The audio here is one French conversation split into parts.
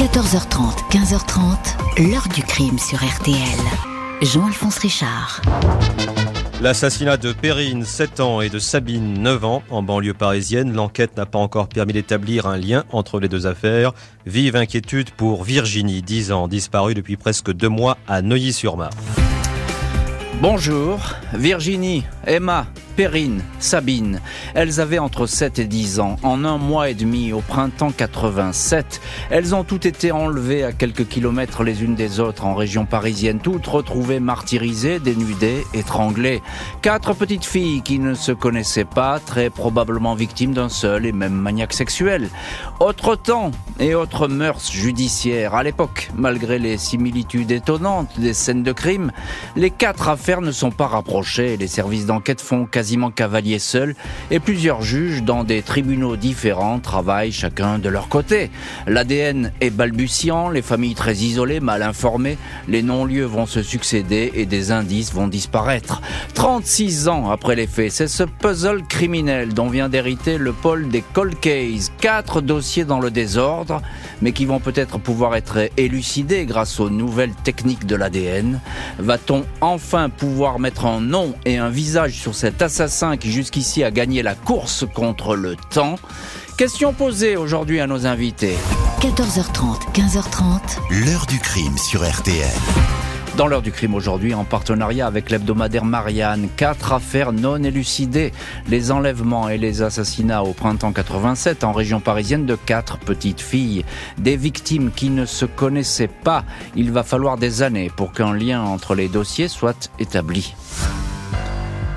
14h30, 15h30, l'heure du crime sur RTL. Jean-Alphonse Richard. L'assassinat de Perrine, 7 ans, et de Sabine, 9 ans, en banlieue parisienne. L'enquête n'a pas encore permis d'établir un lien entre les deux affaires. Vive inquiétude pour Virginie, 10 ans, disparue depuis presque deux mois à Neuilly-sur-Marne. Bonjour, Virginie, Emma, Perrine, Sabine. Elles avaient entre 7 et 10 ans. En un mois et demi, au printemps 87, elles ont toutes été enlevées à quelques kilomètres les unes des autres en région parisienne, toutes retrouvées martyrisées, dénudées, étranglées. Quatre petites filles qui ne se connaissaient pas, très probablement victimes d'un seul et même maniaque sexuel. Autre temps et autres mœurs judiciaires. À l'époque, malgré les similitudes étonnantes des scènes de crime, les quatre affaires ne sont pas rapprochées. Les services d'enquête font quasiment cavalier seul et plusieurs juges dans des tribunaux différents travaillent chacun de leur côté. L'ADN est balbutiant, les familles très isolées, mal informées, les non-lieux vont se succéder et des indices vont disparaître. 36 ans après les faits, c'est ce puzzle criminel dont vient d'hériter le pôle des cold cases. Quatre dossiers dans le désordre, mais qui vont peut-être pouvoir être élucidés grâce aux nouvelles techniques de l'ADN. Va-t-on enfin pouvoir mettre un nom et un visage sur cet assassinat assassin qui jusqu'ici a gagné la course contre le temps. Question posée aujourd'hui à nos invités. 14h30, 15h30. L'heure du crime sur RTL. Dans l'heure du crime aujourd'hui, en partenariat avec l'hebdomadaire Marianne, quatre affaires non élucidées. Les enlèvements et les assassinats au printemps 87 en région parisienne de quatre petites filles. Des victimes qui ne se connaissaient pas. Il va falloir des années pour qu'un lien entre les dossiers soit établi.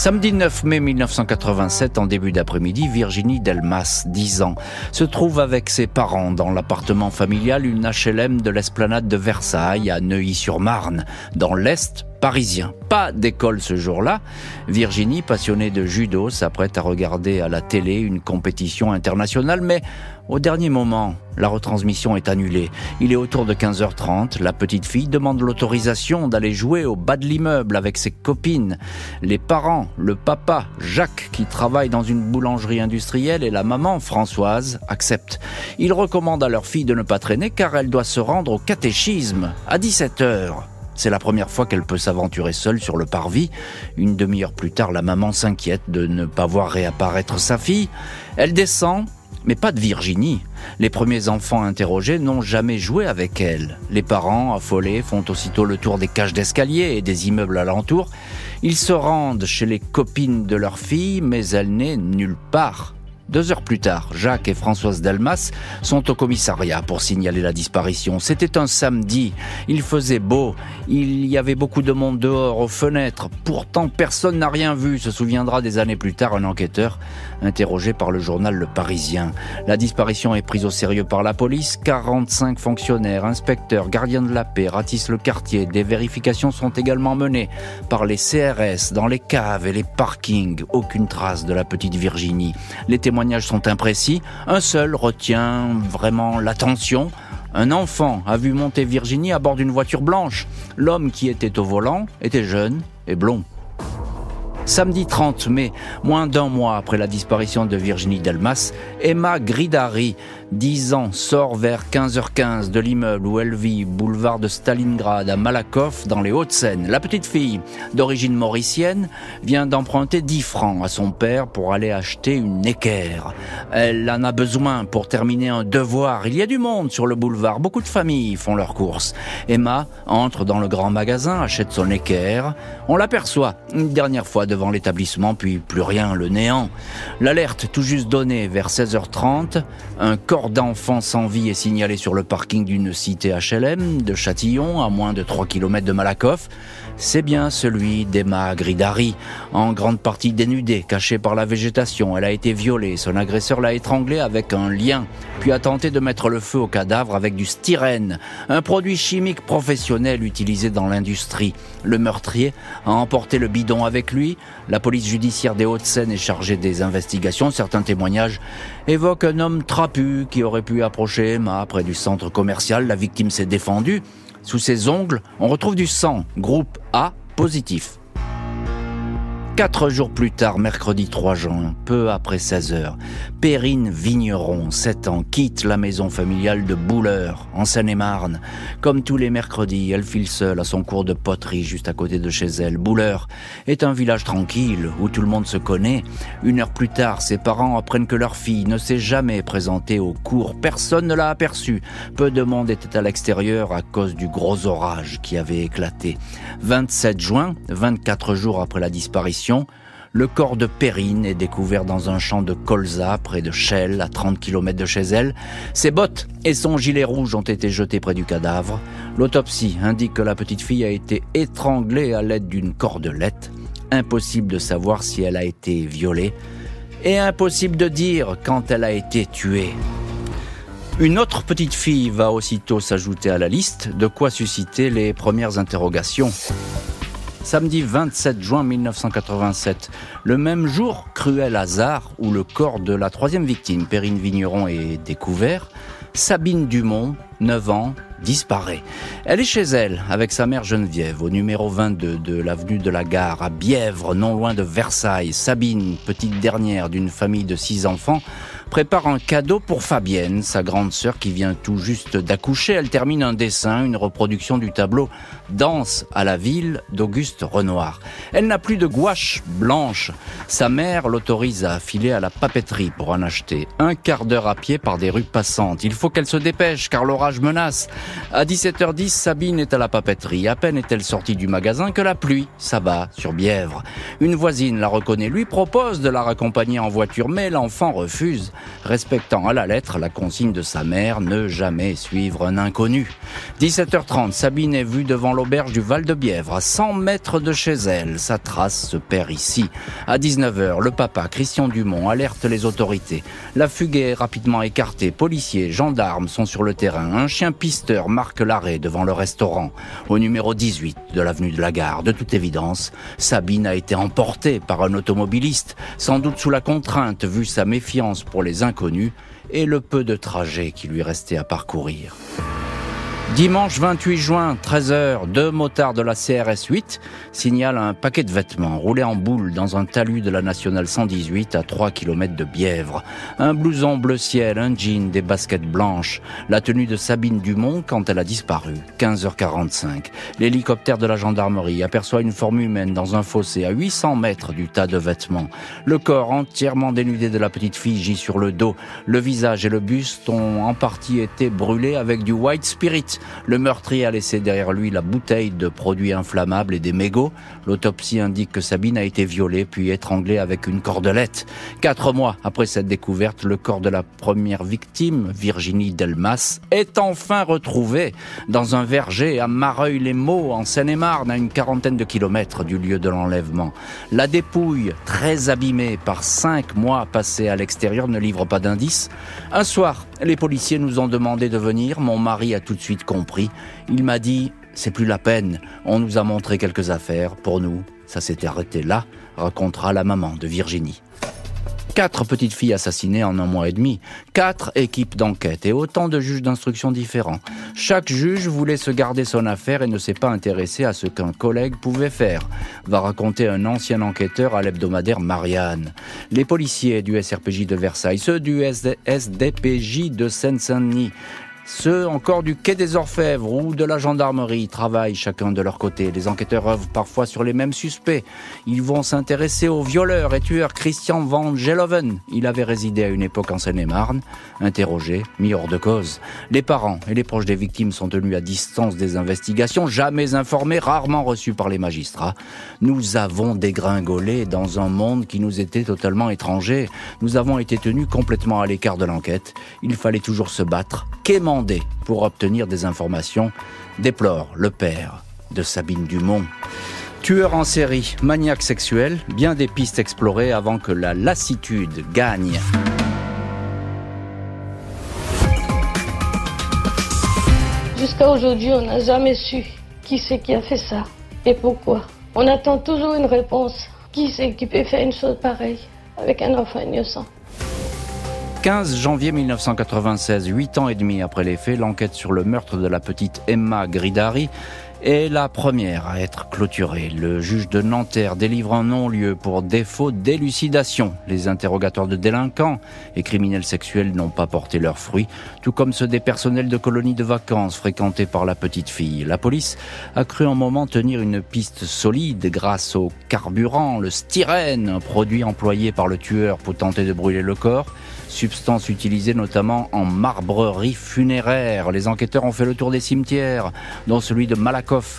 Samedi 9 mai 1987, en début d'après-midi, Virginie Delmas, 10 ans, se trouve avec ses parents dans l'appartement familial, une HLM de l'esplanade de Versailles à Neuilly-sur-Marne, dans l'Est parisien. Pas d'école ce jour-là. Virginie, passionnée de judo, s'apprête à regarder à la télé une compétition internationale, mais au dernier moment, la retransmission est annulée. Il est autour de 15h30. La petite fille demande l'autorisation d'aller jouer au bas de l'immeuble avec ses copines. Les parents, le papa, Jacques, qui travaille dans une boulangerie industrielle, et la maman, Françoise, acceptent. Ils recommandent à leur fille de ne pas traîner car elle doit se rendre au catéchisme à 17h. C'est la première fois qu'elle peut s'aventurer seule sur le parvis. Une demi-heure plus tard, la maman s'inquiète de ne pas voir réapparaître sa fille. Elle descend, mais pas de Virginie. Les premiers enfants interrogés n'ont jamais joué avec elle. Les parents, affolés, font aussitôt le tour des cages d'escalier et des immeubles alentours. Ils se rendent chez les copines de leur fille, mais elle n'est nulle part. Deux heures plus tard, Jacques et Françoise Delmas sont au commissariat pour signaler la disparition. C'était un samedi, il faisait beau, il y avait beaucoup de monde dehors, aux fenêtres. Pourtant, personne n'a rien vu, se souviendra des années plus tard un enquêteur interrogé par le journal Le Parisien. La disparition est prise au sérieux par la police. 45 fonctionnaires, inspecteurs, gardiens de la paix ratissent le quartier. Des vérifications sont également menées par les CRS dans les caves et les parkings. Aucune trace de la petite Virginie. Les témoins témoignages sont imprécis. Un seul retient vraiment l'attention. Un enfant a vu monter Virginie à bord d'une voiture blanche. L'homme qui était au volant était jeune et blond. Samedi 30 mai, moins d'un mois après la disparition de Virginie Delmas, Emma Gridari, 10 ans, sort vers 15h15 de l'immeuble où elle vit, boulevard de Stalingrad à Malakoff, dans les Hauts-de-Seine. La petite fille, d'origine mauricienne, vient d'emprunter 10 francs à son père pour aller acheter une équerre. Elle en a besoin pour terminer un devoir. Il y a du monde sur le boulevard, beaucoup de familles font leurs courses. Emma entre dans le grand magasin, achète son équerre. On l'aperçoit une dernière fois devant l'établissement, puis plus rien, le néant. L'alerte tout juste donnée vers 16h30, un corps d'enfant sans vie est signalé sur le parking d'une cité HLM de Châtillon, à moins de 3 km de Malakoff. C'est bien celui d'Emma Gridari, en grande partie dénudée, cachée par la végétation. Elle a été violée, son agresseur l'a étranglée avec un lien, puis a tenté de mettre le feu au cadavre avec du styrène, un produit chimique professionnel utilisé dans l'industrie. Le meurtrier a emporté le bidon avec lui, la police judiciaire des Hauts-de-Seine est chargée des investigations. Certains témoignages évoquent un homme trapu qui aurait pu approcher Emma près du centre commercial. La victime s'est défendue. Sous ses ongles, on retrouve du sang, groupe A positif. Quatre jours plus tard, mercredi 3 juin, peu après 16 heures, Perrine Vigneron, 7 ans, quitte la maison familiale de Bouleur, en Seine-et-Marne. Comme tous les mercredis, elle file seule à son cours de poterie juste à côté de chez elle. Bouleur est un village tranquille où tout le monde se connaît. Une heure plus tard, ses parents apprennent que leur fille ne s'est jamais présentée au cours. Personne ne l'a aperçue. Peu de monde était à l'extérieur à cause du gros orage qui avait éclaté. 27 juin, 24 jours après la disparition, le corps de Perrine est découvert dans un champ de colza près de Chelles, à 30 km de chez elle. Ses bottes et son gilet rouge ont été jetés près du cadavre. L'autopsie indique que la petite fille a été étranglée à l'aide d'une cordelette. Impossible de savoir si elle a été violée et impossible de dire quand elle a été tuée. Une autre petite fille va aussitôt s'ajouter à la liste, de quoi susciter les premières interrogations samedi 27 juin 1987. Le même jour, cruel hasard, où le corps de la troisième victime, Perrine Vigneron, est découvert, Sabine Dumont, 9 ans, disparaît. Elle est chez elle avec sa mère Geneviève au numéro 22 de l'avenue de la Gare à Bièvre, non loin de Versailles. Sabine, petite dernière d'une famille de six enfants, prépare un cadeau pour Fabienne, sa grande sœur qui vient tout juste d'accoucher. Elle termine un dessin, une reproduction du tableau Danse à la ville d'Auguste Renoir. Elle n'a plus de gouache blanche. Sa mère l'autorise à filer à la papeterie pour en acheter. Un quart d'heure à pied par des rues passantes. Il faut qu'elle se dépêche car l'orage menace. À 17h10, Sabine est à la papeterie. À peine est-elle sortie du magasin que la pluie s'abat sur Bièvre. Une voisine la reconnaît, lui propose de la raccompagner en voiture, mais l'enfant refuse respectant à la lettre la consigne de sa mère, ne jamais suivre un inconnu. 17h30, Sabine est vue devant l'auberge du Val de Bièvre, à 100 mètres de chez elle. Sa trace se perd ici. À 19h, le papa, Christian Dumont, alerte les autorités. La fugue est rapidement écartée. Policiers, gendarmes sont sur le terrain. Un chien pisteur marque l'arrêt devant le restaurant, au numéro 18 de l'avenue de la Gare. De toute évidence, Sabine a été emportée par un automobiliste, sans doute sous la contrainte, vu sa méfiance pour les inconnus et le peu de trajet qui lui restait à parcourir. Dimanche 28 juin, 13h, deux motards de la CRS 8 signalent un paquet de vêtements roulé en boule dans un talus de la nationale 118 à 3 km de Bièvre. Un blouson bleu ciel, un jean, des baskets blanches. La tenue de Sabine Dumont quand elle a disparu. 15h45. L'hélicoptère de la gendarmerie aperçoit une forme humaine dans un fossé à 800 mètres du tas de vêtements. Le corps entièrement dénudé de la petite fille gît sur le dos. Le visage et le buste ont en partie été brûlés avec du white spirit le meurtrier a laissé derrière lui la bouteille de produits inflammables et des mégots. L'autopsie indique que Sabine a été violée puis étranglée avec une cordelette. Quatre mois après cette découverte, le corps de la première victime, Virginie Delmas, est enfin retrouvé dans un verger à Mareuil-les-Maux, en Seine-et-Marne, à une quarantaine de kilomètres du lieu de l'enlèvement. La dépouille, très abîmée par cinq mois passés à l'extérieur, ne livre pas d'indices. Un soir, les policiers nous ont demandé de venir. Mon mari a tout de suite compris. Il m'a dit, c'est plus la peine. On nous a montré quelques affaires. Pour nous, ça s'était arrêté là, racontera la maman de Virginie. Quatre petites filles assassinées en un mois et demi, quatre équipes d'enquête et autant de juges d'instruction différents. Chaque juge voulait se garder son affaire et ne s'est pas intéressé à ce qu'un collègue pouvait faire, va raconter un ancien enquêteur à l'hebdomadaire Marianne. Les policiers du SRPJ de Versailles, ceux du SDPJ de Seine-Saint-Denis, ceux encore du quai des Orfèvres ou de la gendarmerie travaillent chacun de leur côté. Les enquêteurs œuvrent parfois sur les mêmes suspects. Ils vont s'intéresser au violeur et tueur Christian Van Geloven. Il avait résidé à une époque en Seine-et-Marne. Interrogé, mis hors de cause. Les parents et les proches des victimes sont tenus à distance des investigations, jamais informés, rarement reçus par les magistrats. Nous avons dégringolé dans un monde qui nous était totalement étranger. Nous avons été tenus complètement à l'écart de l'enquête. Il fallait toujours se battre, pour obtenir des informations, déplore le père de Sabine Dumont. Tueur en série, maniaque sexuel, bien des pistes explorées avant que la lassitude gagne. Jusqu'à aujourd'hui, on n'a jamais su qui c'est qui a fait ça et pourquoi. On attend toujours une réponse. Qui c'est qui peut faire une chose pareille avec un enfant innocent? 15 janvier 1996, huit ans et demi après les faits, l'enquête sur le meurtre de la petite Emma Gridari est la première à être clôturée. Le juge de Nanterre délivre un non-lieu pour défaut d'élucidation. Les interrogatoires de délinquants et criminels sexuels n'ont pas porté leurs fruits, tout comme ceux des personnels de colonies de vacances fréquentés par la petite fille. La police a cru un moment tenir une piste solide grâce au carburant, le styrène, produit employé par le tueur pour tenter de brûler le corps substance utilisée notamment en marbrerie funéraire. Les enquêteurs ont fait le tour des cimetières, dont celui de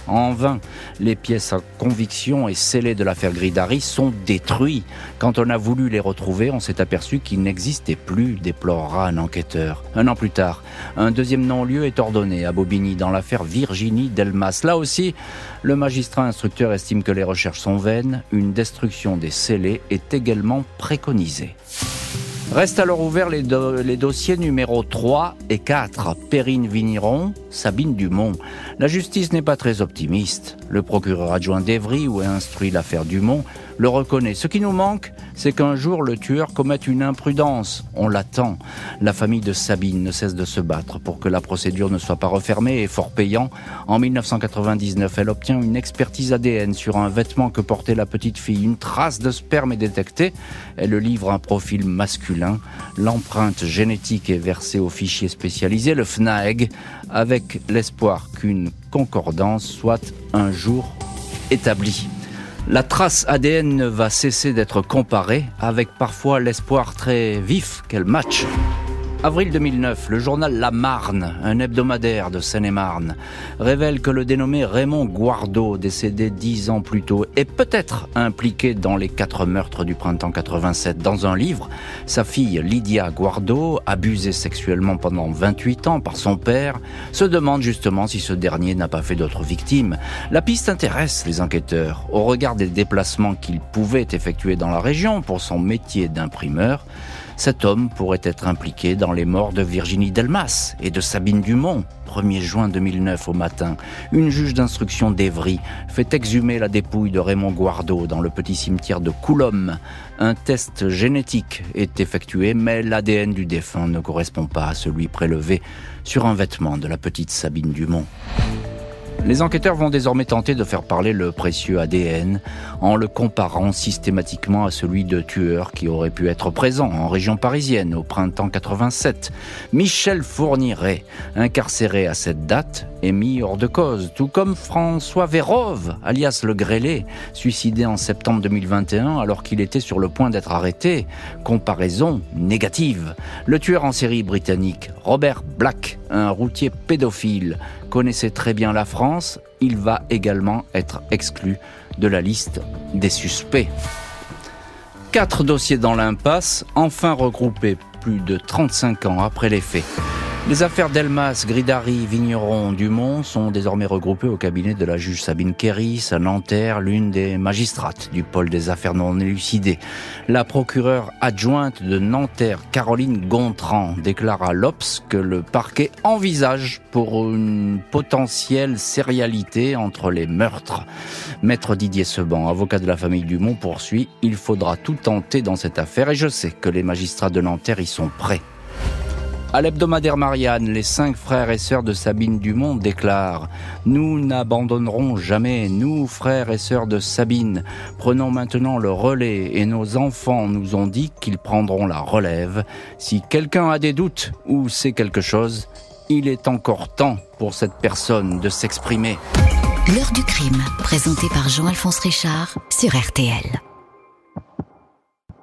En vain. Les pièces à conviction et scellées de l'affaire Gridari sont détruites. Quand on a voulu les retrouver, on s'est aperçu qu'ils n'existaient plus, déplorera un enquêteur. Un an plus tard, un deuxième non-lieu est ordonné à Bobigny dans l'affaire Virginie Delmas. Là aussi, le magistrat instructeur estime que les recherches sont vaines. Une destruction des scellés est également préconisée. Restent alors ouverts les, dossiers numéro 3 et 4. Perrine Vigneron, Sabine Dumont. La justice n'est pas très optimiste. Le procureur adjoint d'Evry, où est instruit l'affaire Dumont, le reconnaît. Ce qui nous manque, c'est qu'un jour le tueur commette une imprudence. On l'attend. La famille de Sabine ne cesse de se battre pour que la procédure ne soit pas refermée et fort payant. En 1999, elle obtient une expertise ADN sur un vêtement que portait la petite fille. Une trace de sperme est détectée. Elle livre un profil masculin. L'empreinte génétique est versée au fichier spécialisé, le FNAEG, avec l'espoir qu'une concordance soit un jour établie. La trace ADN ne va cesser d'être comparée avec parfois l'espoir très vif qu'elle matche. Avril 2009, le journal La Marne, un hebdomadaire de Seine-et-Marne, révèle que le dénommé Raymond Guardo, décédé dix ans plus tôt, est peut-être impliqué dans les quatre meurtres du printemps 87. Dans un livre, sa fille Lydia Guardo, abusée sexuellement pendant 28 ans par son père, se demande justement si ce dernier n'a pas fait d'autres victimes. La piste intéresse les enquêteurs. Au regard des déplacements qu'il pouvait effectuer dans la région pour son métier d'imprimeur, cet homme pourrait être impliqué dans les morts de Virginie Delmas et de Sabine Dumont. 1er juin 2009 au matin, une juge d'instruction d'Evry fait exhumer la dépouille de Raymond Guardo dans le petit cimetière de Coulombe. Un test génétique est effectué, mais l'ADN du défunt ne correspond pas à celui prélevé sur un vêtement de la petite Sabine Dumont. Les enquêteurs vont désormais tenter de faire parler le précieux ADN en le comparant systématiquement à celui de tueurs qui auraient pu être présents en région parisienne au printemps 87. Michel Fourniret, incarcéré à cette date, est mis hors de cause, tout comme François Vérove, alias le Grêlé, suicidé en septembre 2021 alors qu'il était sur le point d'être arrêté. Comparaison négative. Le tueur en série britannique, Robert Black, un routier pédophile, connaissait très bien la France, il va également être exclu de la liste des suspects. Quatre dossiers dans l'impasse, enfin regroupés plus de 35 ans après les faits. Les affaires Delmas, Gridari, Vigneron, Dumont sont désormais regroupées au cabinet de la juge Sabine Kéris à Nanterre, l'une des magistrates du pôle des affaires non élucidées. La procureure adjointe de Nanterre, Caroline Gontran, déclara à l'Obs que le parquet envisage pour une potentielle sérialité entre les meurtres. Maître Didier Seban, avocat de la famille Dumont, poursuit Il faudra tout tenter dans cette affaire et je sais que les magistrats de Nanterre y sont prêts. À l'hebdomadaire Marianne, les cinq frères et sœurs de Sabine Dumont déclarent Nous n'abandonnerons jamais, nous, frères et sœurs de Sabine. Prenons maintenant le relais et nos enfants nous ont dit qu'ils prendront la relève. Si quelqu'un a des doutes ou sait quelque chose, il est encore temps pour cette personne de s'exprimer. L'heure du crime, présenté par Jean-Alphonse Richard sur RTL.